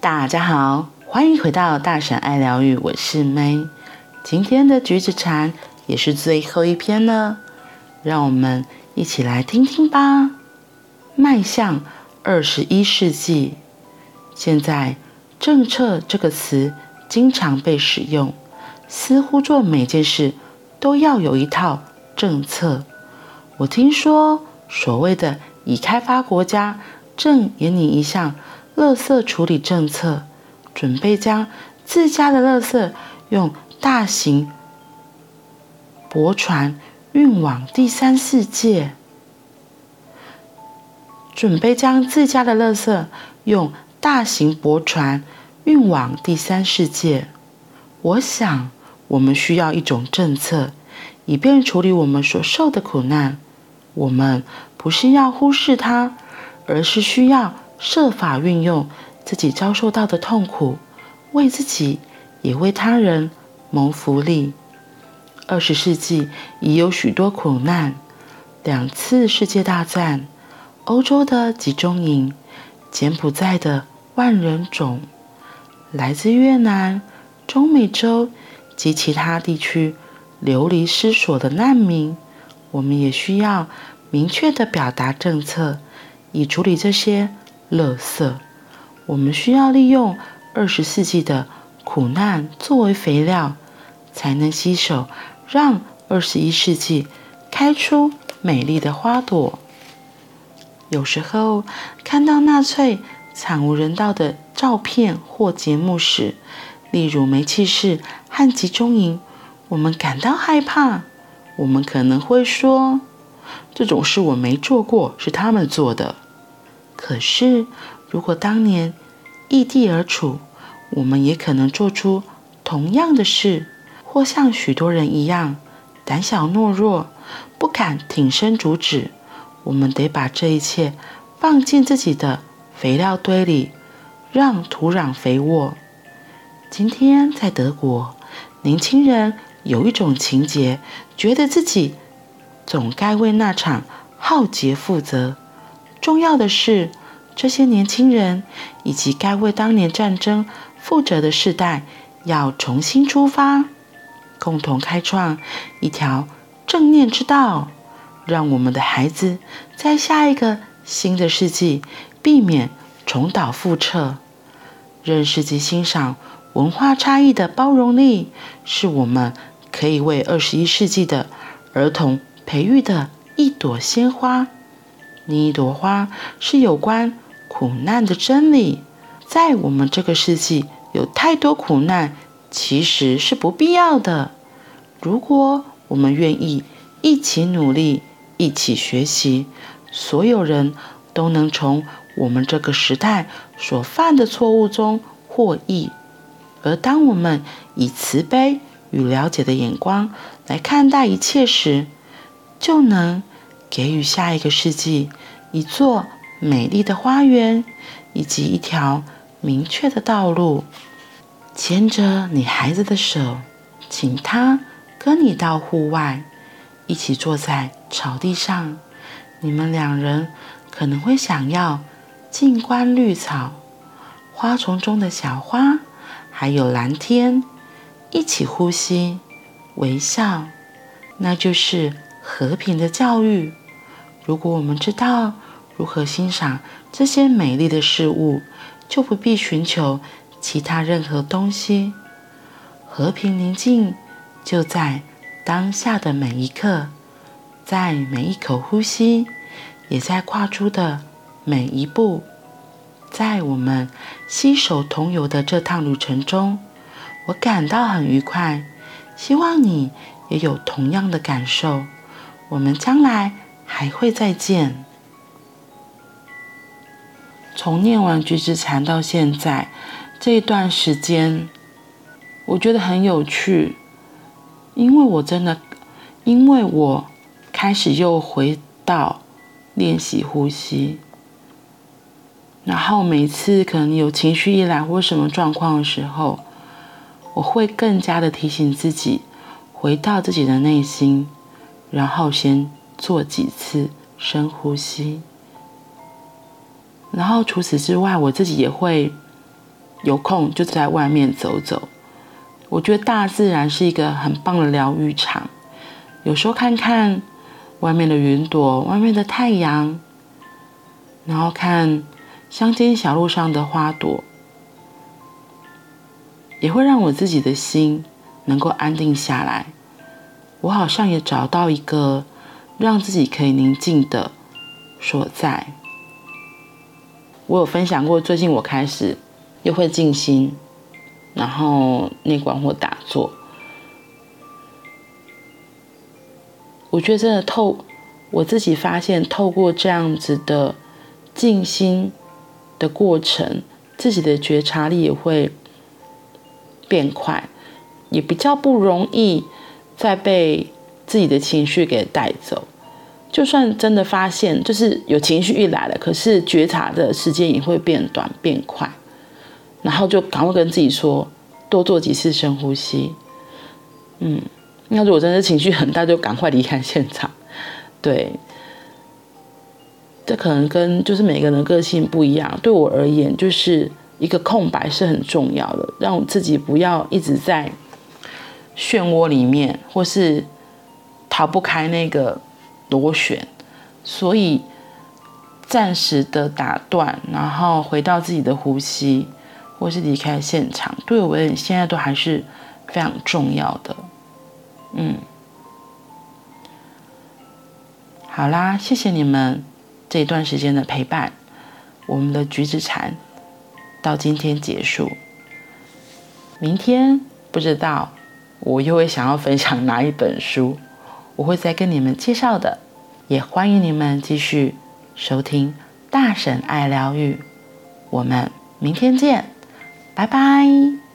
大家好，欢迎回到大婶爱疗愈，我是 May。今天的橘子禅也是最后一篇了，让我们一起来听听吧。迈向二十一世纪，现在“政策”这个词经常被使用，似乎做每件事都要有一套政策。我听说，所谓的已开发国家正引领一项垃圾处理政策，准备将自家的垃圾用大型驳船运往第三世界。准备将自家的垃圾用大型驳船运往第三世界。我想，我们需要一种政策，以便处理我们所受的苦难。我们不是要忽视它，而是需要设法运用自己遭受到的痛苦，为自己也为他人谋福利。二十世纪已有许多苦难：两次世界大战、欧洲的集中营、柬埔寨的万人冢、来自越南、中美洲及其他地区流离失所的难民。我们也需要明确的表达政策，以处理这些垃圾。我们需要利用二十世纪的苦难作为肥料，才能携手让二十一世纪开出美丽的花朵。有时候看到纳粹惨无人道的照片或节目时，例如煤气室和集中营，我们感到害怕。我们可能会说，这种事我没做过，是他们做的。可是，如果当年异地而处，我们也可能做出同样的事，或像许多人一样胆小懦弱，不敢挺身阻止。我们得把这一切放进自己的肥料堆里，让土壤肥沃。今天在德国，年轻人。有一种情结，觉得自己总该为那场浩劫负责。重要的是，这些年轻人以及该为当年战争负责的世代要重新出发，共同开创一条正念之道，让我们的孩子在下一个新的世纪避免重蹈覆辙。认识及欣赏文化差异的包容力，是我们。可以为二十一世纪的儿童培育的一朵鲜花。另一朵花是有关苦难的真理。在我们这个世纪，有太多苦难其实是不必要的。如果我们愿意一起努力，一起学习，所有人都能从我们这个时代所犯的错误中获益。而当我们以慈悲，与了解的眼光来看待一切时，就能给予下一个世纪一座美丽的花园，以及一条明确的道路。牵着你孩子的手，请他跟你到户外，一起坐在草地上。你们两人可能会想要静观绿草、花丛中的小花，还有蓝天。一起呼吸，微笑，那就是和平的教育。如果我们知道如何欣赏这些美丽的事物，就不必寻求其他任何东西。和平宁静就在当下的每一刻，在每一口呼吸，也在跨出的每一步。在我们携手同游的这趟旅程中。我感到很愉快，希望你也有同样的感受。我们将来还会再见。从念完橘子禅到现在这一段时间，我觉得很有趣，因为我真的，因为我开始又回到练习呼吸，然后每次可能有情绪一来或什么状况的时候。我会更加的提醒自己，回到自己的内心，然后先做几次深呼吸。然后除此之外，我自己也会有空就在外面走走。我觉得大自然是一个很棒的疗愈场。有时候看看外面的云朵，外面的太阳，然后看乡间小路上的花朵，也会让我自己的心能够安定下来。我好像也找到一个让自己可以宁静的所在。我有分享过，最近我开始又会静心。然后内观或打坐，我觉得真的透，我自己发现透过这样子的静心的过程，自己的觉察力也会变快，也比较不容易再被自己的情绪给带走。就算真的发现，就是有情绪一来了，可是觉察的时间也会变短变快。然后就赶快跟自己说，多做几次深呼吸。嗯，那如果真的情绪很大，就赶快离开现场。对，这可能跟就是每个人个性不一样。对我而言，就是一个空白是很重要的，让我自己不要一直在漩涡里面，或是逃不开那个螺旋。所以暂时的打断，然后回到自己的呼吸。或是离开现场，对我而言，现在都还是非常重要的。嗯，好啦，谢谢你们这一段时间的陪伴。我们的橘子禅到今天结束，明天不知道我又会想要分享哪一本书，我会再跟你们介绍的。也欢迎你们继续收听大神爱疗愈，我们明天见。拜拜。